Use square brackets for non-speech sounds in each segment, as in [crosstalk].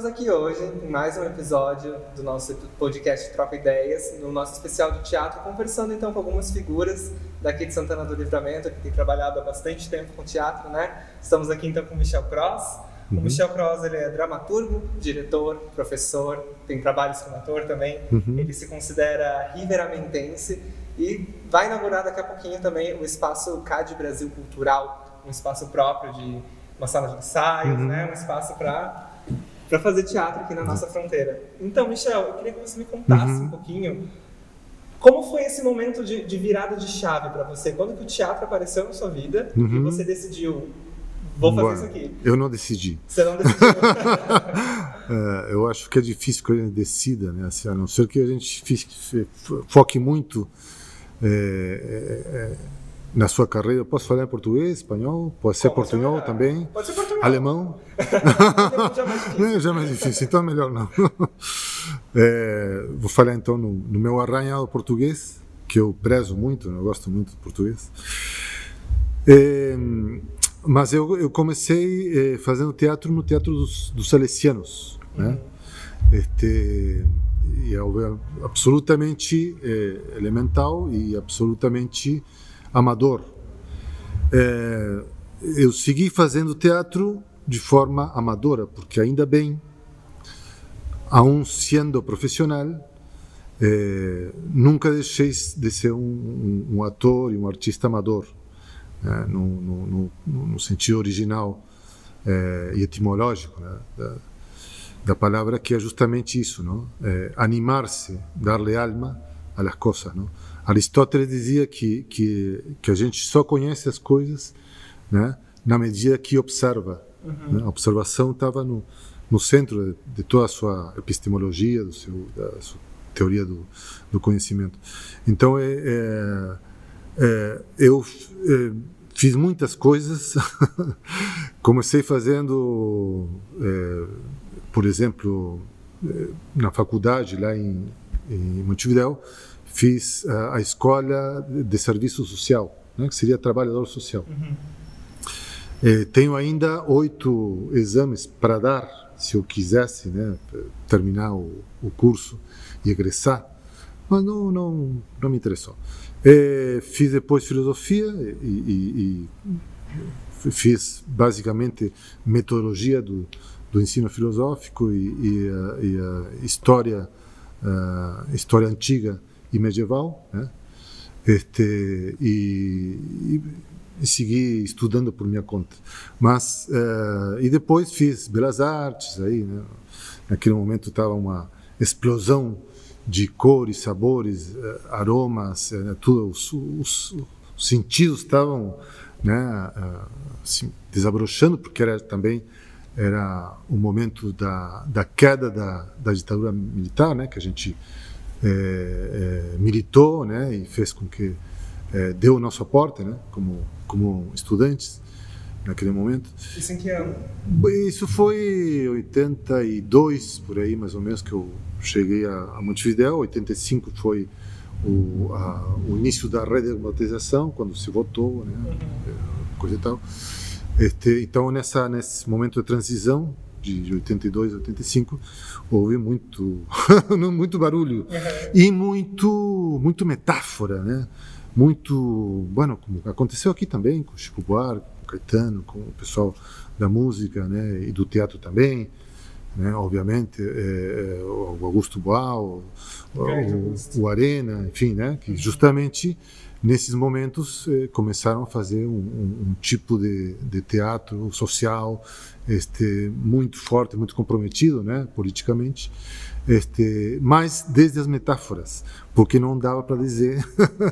Estamos aqui hoje em mais um episódio do nosso podcast Troca Ideias, no nosso especial de teatro, conversando então com algumas figuras daqui de Santana do Livramento, que tem trabalhado há bastante tempo com teatro, né? Estamos aqui então com o Michel Cross. Uhum. O Michel Cross ele é dramaturgo, diretor, professor, tem trabalhos como ator também. Uhum. Ele se considera riveramentense e vai inaugurar daqui a pouquinho também o espaço CAD Brasil Cultural, um espaço próprio de uma sala de ensaios, uhum. né? Um espaço para para fazer teatro aqui na nossa fronteira. Então, Michel, eu queria que você me contasse uhum. um pouquinho como foi esse momento de, de virada de chave para você? Quando que o teatro apareceu na sua vida uhum. e você decidiu vou fazer isso aqui? Eu não decidi. Você não decidiu? [laughs] é, eu acho que é difícil que a gente decida, né? Assim, a não ser que a gente foque muito é, é, é na sua carreira, posso falar em português, espanhol, pode ser Como portunhol também, pode ser portunhol. alemão. [laughs] já, é já é mais difícil, então é melhor não. [laughs] É, vou falar então no, no, meu arranhado português, que eu prezo muito, eu gosto muito de português. É, mas eu, eu comecei é, fazendo teatro no Teatro dos, dos Salesianos, né? uhum. Este, e é absolutamente é, elemental e absolutamente amador. É, eu segui fazendo teatro de forma amadora, porque ainda bem, aún sendo profissional, é, nunca deixei de ser um, um, um, ator e um artista amador, né, no, no, no, no, sentido original é, e etimológico né, da, da, palavra, que é justamente isso? É, animar-se, darle alma las coisas. Não? Aristóteles dizia que, que, que a gente só conhece as coisas né, na medida que observa. Uhum. Né? A observação estava no, no centro de, de, toda a sua epistemologia, do seu, da sua teoria do, do conhecimento. Então, é, é, é eu é, fiz muitas coisas. [laughs] Comecei fazendo, é, por exemplo, é, na faculdade, lá em, em Montevideo, fiz a, a escola de serviço social, né, que seria trabalhador social. Uhum. Eh, tenho ainda oito exames para dar, se eu quisesse né, terminar o, o curso e egressar, mas não, não, não me interessou. Eh, fiz depois filosofia e, e, e, fiz basicamente metodologia do, do ensino filosófico e, e, a, e a história, a história antiga e medieval, né? Este, e, e, segui estudando por minha conta. Mas uh, e depois fiz belas artes aí, né? Naquele momento estava uma explosão de cores, sabores, uh, aromas, uh, tudo os, os, os, sentidos estavam, né, assim, desabrochando porque era também era o momento da, da queda da, da ditadura militar, né, que a gente é, é, militou, né, e fez com que é, deu o nosso aporte, né, como como estudantes naquele momento. Isso em que ano? Isso foi 82 por aí, mais ou menos, que eu cheguei a, a Montevideo. 85 foi o, a, o início da redemocratização, quando se votou, né, uhum. coisa e tal. Este, então, nessa, nesse momento de transição, de 82 a 85, houve muito, [laughs] muito barulho e muito, muito metáfora, né? Muito, bueno, como aconteceu aqui também com Chico Buarque, com Caetano, com o pessoal da música, né? E do teatro também, né? Obviamente, é, é o Augusto Boal, o, o, o, Arena, enfim, né? Que justamente nesses momentos eh, começaram a fazer um, um, um tipo de, de, teatro social este muito forte muito comprometido né politicamente este mas desde as metáforas porque não dava para dizer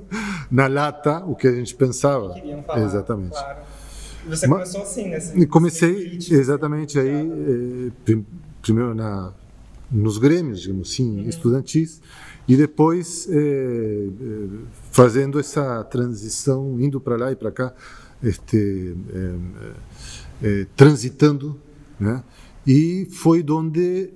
[laughs] na lata o que a gente pensava falar, exatamente claro. você mas, começou assim né comecei exatamente aí eh, primeiro na nos grêmios digamos assim uhum. estudantis e depois é, é, fazendo essa transição, indo para lá e para cá, este, é, transitando, né? E foi onde,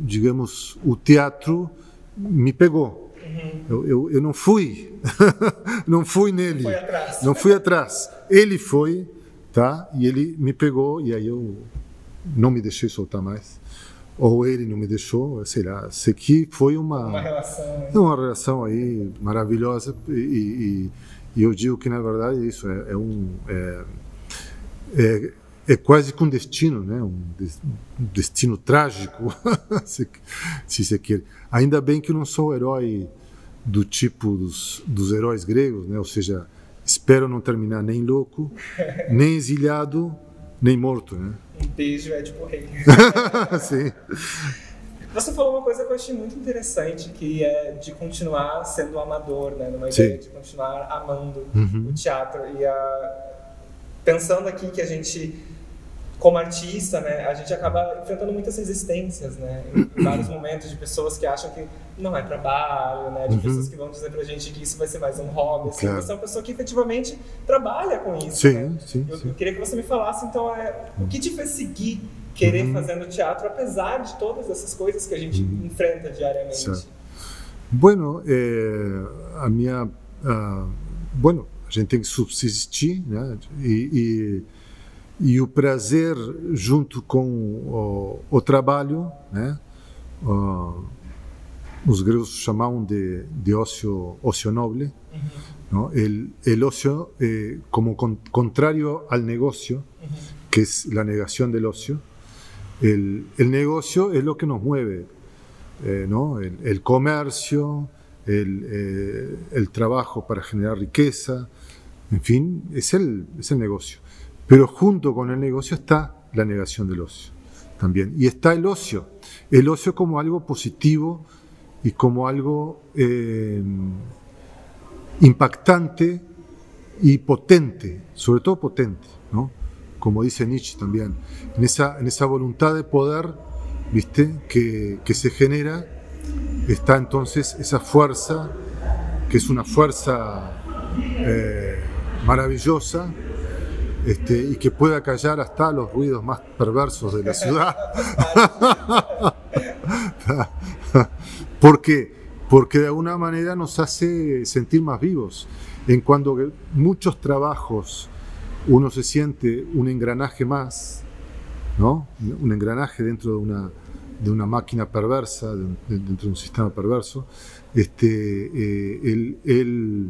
digamos, o teatro me pegou. Uhum. Eu, eu, eu, não fui, [laughs] não fui nele, atrás. não fui atrás. Ele foi, tá? E ele me pegou e aí eu não me deixei soltar mais ou ele não me deixou, sei lá. Sei que foi uma Uma relação. né? uma relação aí maravilhosa e, e- e eu digo que na verdade é isso é, é um é, é, é quase que um destino, né? Um, des- destino trágico, [laughs] se, se se quer. Ainda bem que eu não sou herói do tipo dos, dos heróis gregos, né? Ou seja, espero não terminar nem louco, [laughs] nem exilhado, nem morto, né? Um beijo é tipo rei. Sim. Você falou uma coisa que eu achei muito interessante, que é de continuar sendo amador, né? Numa Sim. ideia de continuar amando Uhum. o teatro. E a... pensando aqui que a gente, como artista, né, a gente acaba enfrentando muitas resistências, né? Em [coughs] vários momentos de pessoas que acham que não é trabalho, né? De pessoas que vão dizer pra gente que isso vai ser mais um hobby. Assim, Uhum. Claro. Você é uma pessoa que efetivamente trabalha com isso, Sim, né? sim, Eu, sim. eu queria que você me falasse, então, é, o que te fez seguir querer fazer no teatro, apesar de todas essas coisas que a gente enfrenta diariamente? Certo. Bueno, eh, a minha, ah, bueno, gente tem que subsistir, né? E, e, e o prazer junto com o, o trabalho, né? Ah, os gregos chamavam de, de ócio, ócio noble, ¿no? El, el ocio eh, como con- contrario al negocio, que es la negación del ocio. El, el negocio es lo que nos mueve, eh, ¿no? el, el comercio, eh, el trabajo para generar riqueza, en fin, es el, es el negocio. Pero junto con el negocio está la negación del ocio también. Y está el ocio, el ocio como algo positivo y como algo eh, impactante y potente, sobre todo potente, ¿no? Como dice Nietzsche también, en esa, en esa voluntad de poder, ¿viste? Que, que se genera, está entonces esa fuerza, que es una fuerza eh, maravillosa, este, y que puede acallar hasta los ruidos más perversos de la ciudad. [laughs] ¿Por qué? Porque de alguna manera nos hace sentir más vivos. En cuando que muchos trabajos uno se siente un engranaje más, ¿no? Un engranaje dentro de una, de una máquina perversa, dentro de un sistema perverso. Este, eh, el-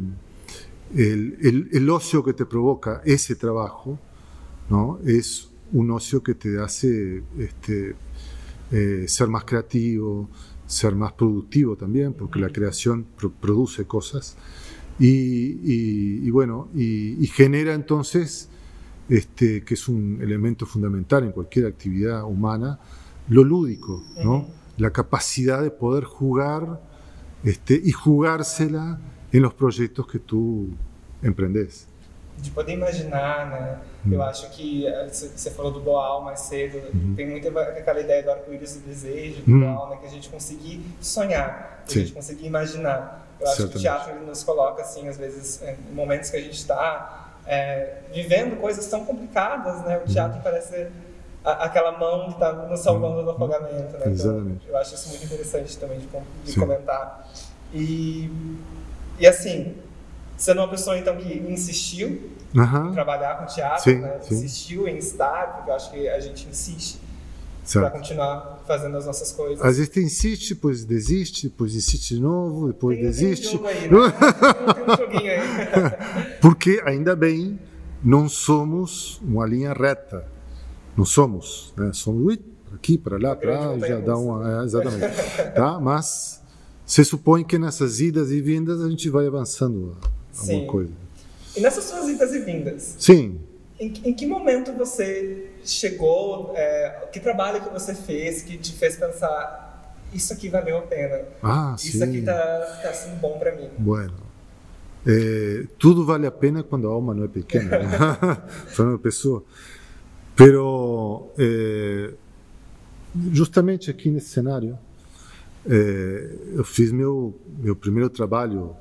el- el- el ocio que te provoca ese trabajo, ¿no? Es un ocio que te hace este, eh, ser más creativo, ser más productivo también, porque la creación pro- produce cosas. Y, y- y bueno, y, y genera entonces, este, que es un elemento fundamental en cualquier actividad humana, lo lúdico, ¿no? La capacidad de poder jugar este, y jugársela en los proyectos que tú emprendes. de poder imaginar, né? Hum. Eu acho que eh, você falou do Boal mais cedo, tem muito aquela ideia do arco-íris do desejo, do Hum. Boal, né? Que a gente conseguir sonhar, que a gente conseguir imaginar. Eu acho que o Certamente. teatro nos coloca, assim, às vezes, em momentos que a gente está vivendo coisas tão complicadas, né? O teatro parece ser a- aquela mão que está nos salvando do afogamento, né? Então, Exatamente. eu acho isso muito interessante também de, de comentar. E, e assim, sendo uma pessoa então que insistiu em trabalhar com teatro, Sim, né? sim. insistiu em estar, porque eu acho que a gente insiste para continuar fazendo as nossas coisas. Às vezes insiste, depois desiste, depois insiste de novo, depois Tem, tem um desiste. jogo aí, né? tem, [laughs] tem um joguinho aí. [laughs] Porque, ainda bem, não somos uma linha reta. Não somos. Né? Somos aqui, para lá, para já dá uma. É, exatamente. tá? Mas se supõe que nessas idas e vindas a gente vai avançando alguma Sim. coisa. E nessas suas idas e vindas, Sim. em, que- em que momento você chegou, é, que trabalho que você fez que te fez pensar isso aqui valeu a pena, Ah, isso sim. aqui tá, tá sendo bom para mim. Bueno, eh, tudo vale a pena quando a alma não é pequena, né? [laughs] [laughs] falando pessoa. Pero, eh, justamente aqui nesse cenário, eh, eu fiz meu meu primeiro trabalho,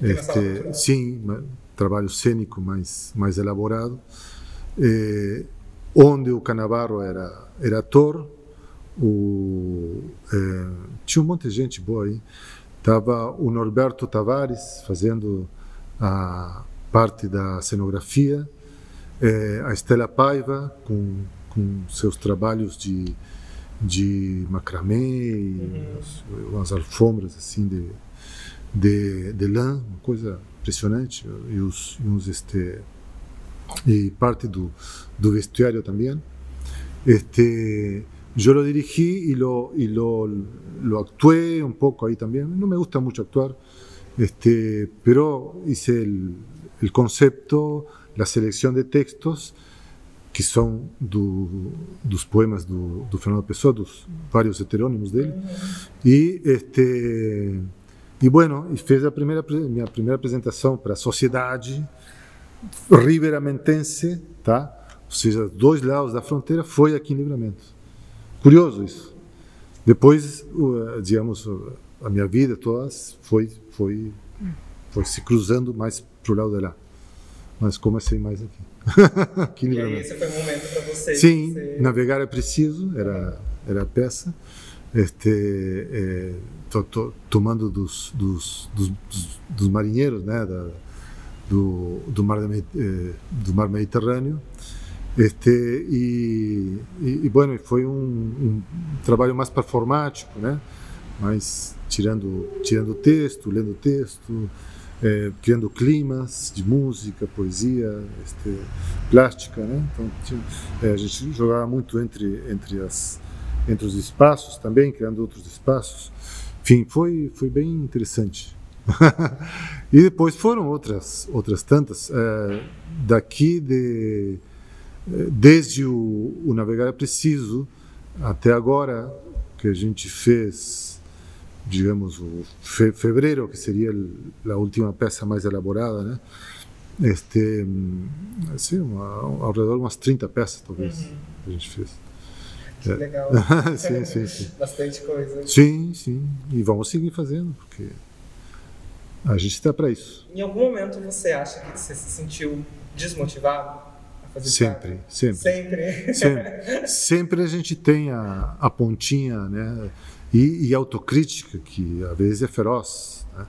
este, cultural? sim, trabalho cênico mais mais elaborado, eh, onde o Canavarro era era ator, o, eh, tinha um monte de gente boa aí. Estava o Norberto Tavares fazendo a parte da cenografia, eh, a Estela Paiva com, com seus trabalhos de, de macramê, uhum. umas alfombras assim de, de, de lã, uma coisa impressionante, e, os, e uns este e parte do, do vestuário também. Este, yo lo dirigí y lo, y lo, lo actué un poco ahí también. No me gusta mucho actuar, este, pero hice el, el concepto, la selección de textos que são do, dos poemas do, do, Fernando Pessoa, dos vários heterônimos dele. E este e bueno, fez a primeira minha primeira apresentação para a sociedade riveramentense, tá? Ou seja, dois lados da fronteira foi aqui em Livramento. Curioso isso. Depois, digamos, a minha vida toda foi foi foi se cruzando mais para o lado de lá. Mas comecei mais aqui. [laughs] que e aí esse foi um momento para você. Sim, você... navegar é preciso, era, era a peça. Este, é, tomando dos, dos, dos, dos, marinheiros né, da, do, do, mar, eh, do mar Mediterrâneo. Este, e, e, e bueno, foi um, um, trabalho mais performático, né? mas tirando, tirando texto, lendo texto, é, criando climas de música, poesia, este, plástica, né? Então tinha, é, a gente jogava muito entre entre as entre os espaços também, criando outros espaços. Enfim, foi foi bem interessante. [laughs] e depois foram outras outras tantas é, daqui de desde o, o navegar é preciso até agora que a gente fez digamos, fe febrero, que seria a última peça mais elaborada, né? Este, assim, uma, ao redor de umas 30 peças, talvez, uhum. que a gente fez. Que é. legal. [laughs] sim, sim, sim. [laughs] Bastante coisa. Sim, sim. E vamos seguir fazendo, porque a gente está para isso. Em algum momento você acha que você se sentiu desmotivado? a fazer Sempre, sempre. Sempre. Sempre. [laughs] Sempre a gente tem a, a pontinha, né? E, e autocrítica que às vezes é feroz né?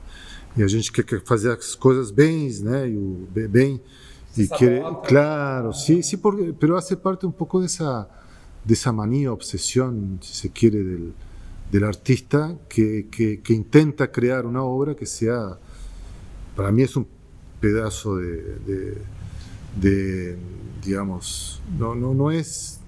e a gente quer, fazer as coisas bem né e o bem e querer claro sim sí porque pero hace parte um pouco dessa dessa mania obsessão se se quiere del, del artista que, que, que intenta crear una obra que sea para mí es un pedazo de, de, de digamos no, no, no es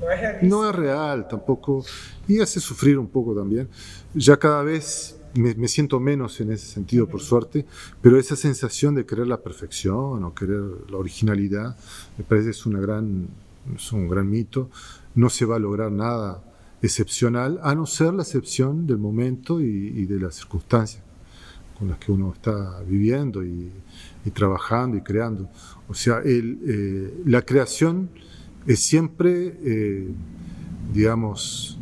no es real. No es real tampoco. Y hace sufrir un poco también. Ya cada vez me, me siento menos en ese sentido, por suerte, pero esa sensación de querer la perfección o querer la originalidad, me parece es, una gran, es un gran mito. No se va a lograr nada excepcional, a no ser la excepción del momento y, y de las circunstancias con las que uno está viviendo y, y trabajando y creando. O sea, el, eh, la creación es siempre, eh, digamos,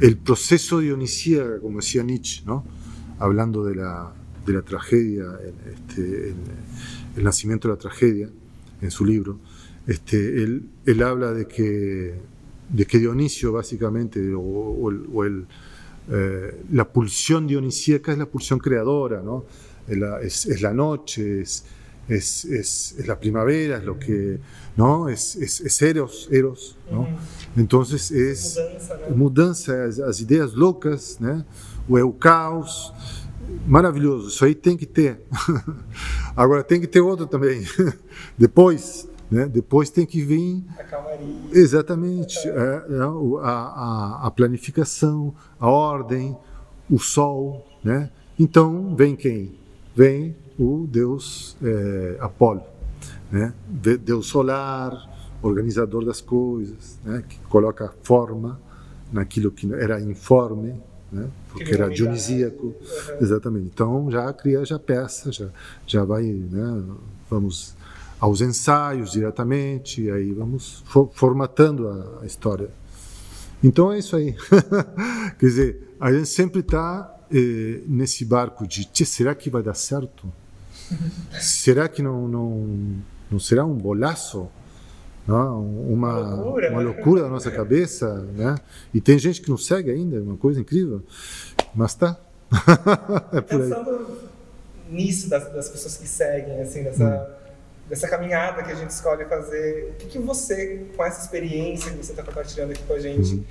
el proceso dionisíaco, como decía Nietzsche, ¿no? hablando de la, de la tragedia, este, el nacimiento de la tragedia, en su libro, este, él, él habla de que, de que Dionisio, básicamente, o, el, eh, la pulsión dionisíaca es la pulsión creadora, ¿no? es, la, es la noche, es, es, es, es, la primavera, es lo que, ¿no? Es, es Eros, Eros, ¿no? Entonces es mudança, as, as, ideias loucas, né? O [laughs] é [laughs] o caos, maravilhoso, isso aí tem que ter. Agora tem que ter outro também. Depois, né? Depois tem que vir a calmaria. Exatamente, é a, a, a planificação, a ordem, o sol, né? Então vem quem? Vem o deus é, Apolo, né? Deus solar, organizador das coisas, né? Que coloca forma naquilo que era informe, né? Porque era dionisíaco, exatamente. Então já cria já peça, já já vai, né? Vamos aos ensaios diretamente, e aí vamos formatando a, a história. Então é isso aí. [laughs] Quer dizer, a gente sempre está eh, nesse barco de será que vai dar certo? Será que não, não, não será um bolaço? Não, uma, uma loucura, uma loucura da nossa cabeça, né? E tem gente que não segue ainda, é uma coisa incrível. Mas tá. [laughs] é Pensando nisso das, das, pessoas que seguem, assim, dessa, hum. dessa caminhada que a gente escolhe fazer, o que, que você, com essa experiência que você está compartilhando aqui com a gente, uhum.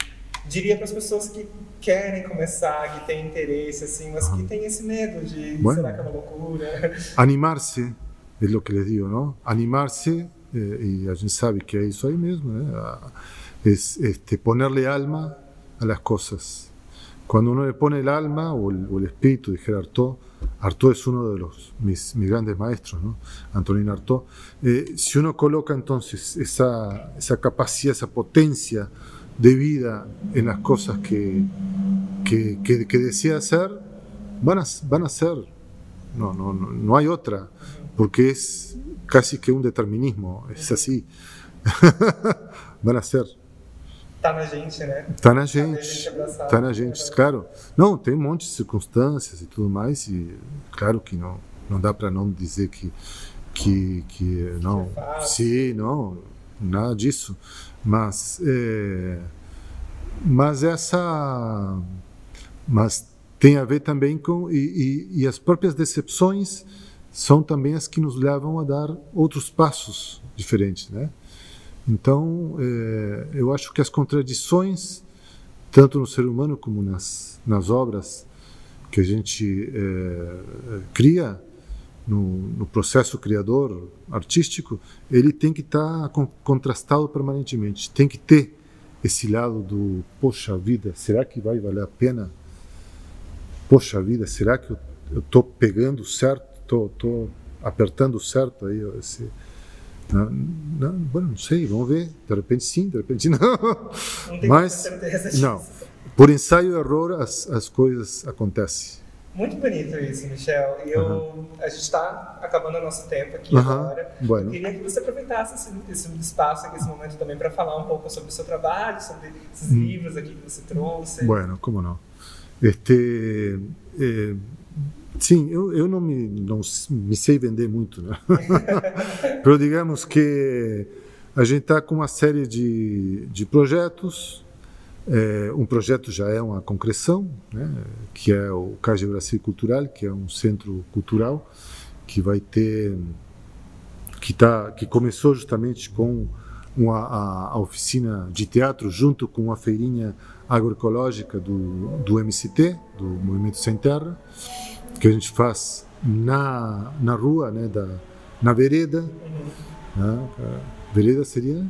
Diria para as pessoas que querem começar, que têm interesse, assim, mas que têm esse medo de Bueno. será que é uma loucura? [laughs] Animar-se, é o que les digo, não? Animar-se, eh, e a gente sabe que é isso aí mesmo, né? A- Es este, ponerle alma a las cosas. Cuando uno le pone el alma o el, o el espíritu, dijera Artaud, Artaud es uno de los, mis, mis grandes maestros, ¿no? Antonin Artaud. Eh, si uno coloca entonces esa, esa capacidad, esa potencia de vida en las cosas que, que, que- que desea hacer, van a, van a ser. No, no, no, no hay otra, porque es casi que un determinismo, es así. [laughs] van a ser. Tá na gente, né? Tá na a gente. gente abraçado. Tá na gente, claro. Não, tem um monte de circunstâncias e tudo mais, e claro que não, não dá para não dizer que, que, que não. É fácil. Sim, não, nada disso. Mas, é, mas essa. Mas tem a ver também com. E, e, e as próprias decepções são também as que nos levam a dar outros passos diferentes, né? Então, é, eu acho que as contradições, tanto no ser humano como nas, nas obras que a gente é, cria, no, no processo criador artístico, ele tem que estar con- contrastado permanentemente. Tem que ter esse lado do, poxa vida, será que vai valer a pena? Poxa vida, será que eu estou pegando certo? Estou apertando certo aí? Esse, não, não, bueno, não sei, vamos ver. De repente sim, de repente não. Não Mas, não. Por ensaio e error, as, as coisas acontecem. Muito bonito isso, Michel. E eu, a gente está acabando o nosso tempo aqui Aham, agora. bueno. Eu queria que você aproveitasse esse, esse espaço aqui, esse momento também, para falar um pouco sobre o seu trabalho, sobre esses Hum. livros aqui que você trouxe. Bueno, como não? Este, eh, sim, eu, eu não, me, não me sei vender muito, né? [laughs] Pero digamos que a gente está com uma série de, de projetos. Eh, um projeto já é uma concreção, né? que é o Cage Brasil Cultural, que é um centro cultural que vai ter que tá que começou justamente com uma, a, a oficina de teatro junto com a feirinha agroecológica do, do MCT, do Movimento Sem Terra, que a gente faz na, na rua, né, da, na vereda. Né, vereda seria?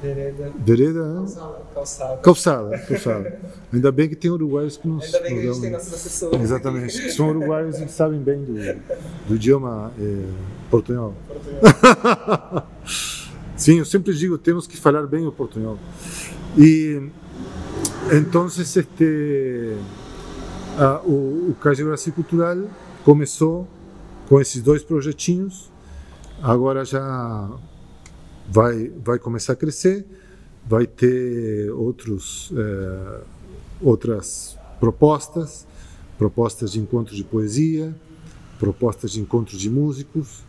Vereda. Vereda, né? Calçada. calçada, calçada. Ainda bem que tem uruguaios que nos. Ainda bem que a gente tem nossos assessores. Exatamente, que são uruguaios e sabem bem do, do idioma eh, portunhol. aqui. Sim, eu sempre digo, temos que falar bem o portunhol. E então, este, a, o, o Cage Brasil Cultural começou com esses dois projetinhos, agora já vai, vai começar a crescer, vai ter outros, eh, outras propostas, propostas de encontro de poesia, propostas de encontro de músicos,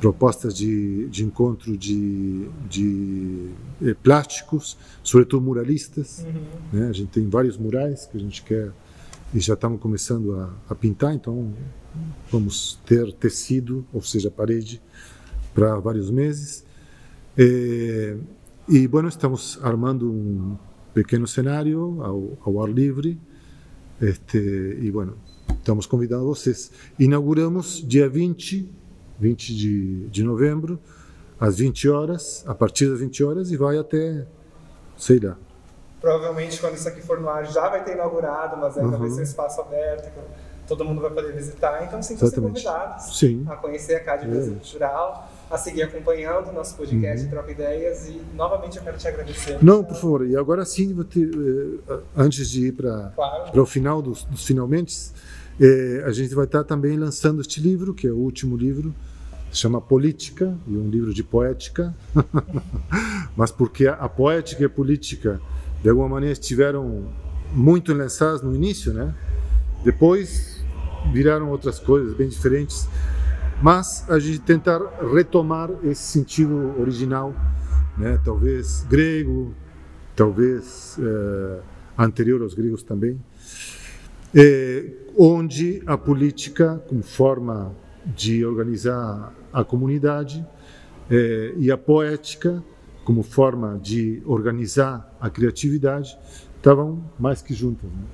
propostas de, de encontro de, de eh, plásticos, sobretudo muralistas. Uhum. Né? A gente tem vários murais que a gente quer e já estamos começando a, a pintar, então vamos ter tecido, ou seja, parede, para vários meses. Eh, e, bueno, estamos armando um pequeno cenário ao, ao ar livre. Este, e, bueno, estamos convidando vocês. Inauguramos dia 20, 20 de, de novembro, às 20 horas, a partir das 20 horas, e vai até, sei lá, Provavelmente, quando isso aqui for no ar, já vai ter inaugurado, mas ainda vai Uhum. ser um espaço aberto, que todo mundo vai poder visitar. Então, Exatamente. convidados Sim. a conhecer a Exatamente. Cultural, a seguir acompanhando o nosso podcast Troca Ideias. E, novamente, eu quero te agradecer. Uhum. Não, por favor. E agora sim, eh, antes de ir para Claro. o final dos, dos finalmente, eh, a gente vai estar também lançando este livro, que é o último livro, se chama Política, e é um livro de poética, [laughs] mas porque a, a poética e a política, de alguma maneira, estiveram muito lançadas no início, né? Depois viraram outras coisas bem diferentes, mas a gente tentar retomar esse sentido original, né? Talvez grego, talvez eh, anterior aos gregos também, eh, onde a política, como forma de organizar a comunidade, eh, e a poética, como forma de organizar a criatividade, estavam mais que juntas. Né?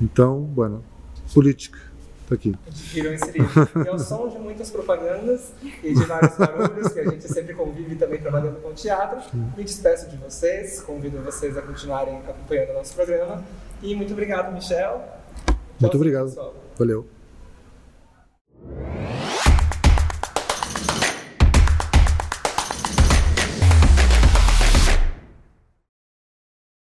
Então, bueno, política. Está aqui. Viram inserido. E ao som de muitas propagandas e de vários barulhos, que a gente sempre convive também trabalhando com teatro, me despeço de vocês, convido vocês a continuarem acompanhando o nosso programa. E muito obrigado, Michel. Muito obrigado. Pessoal. Valeu.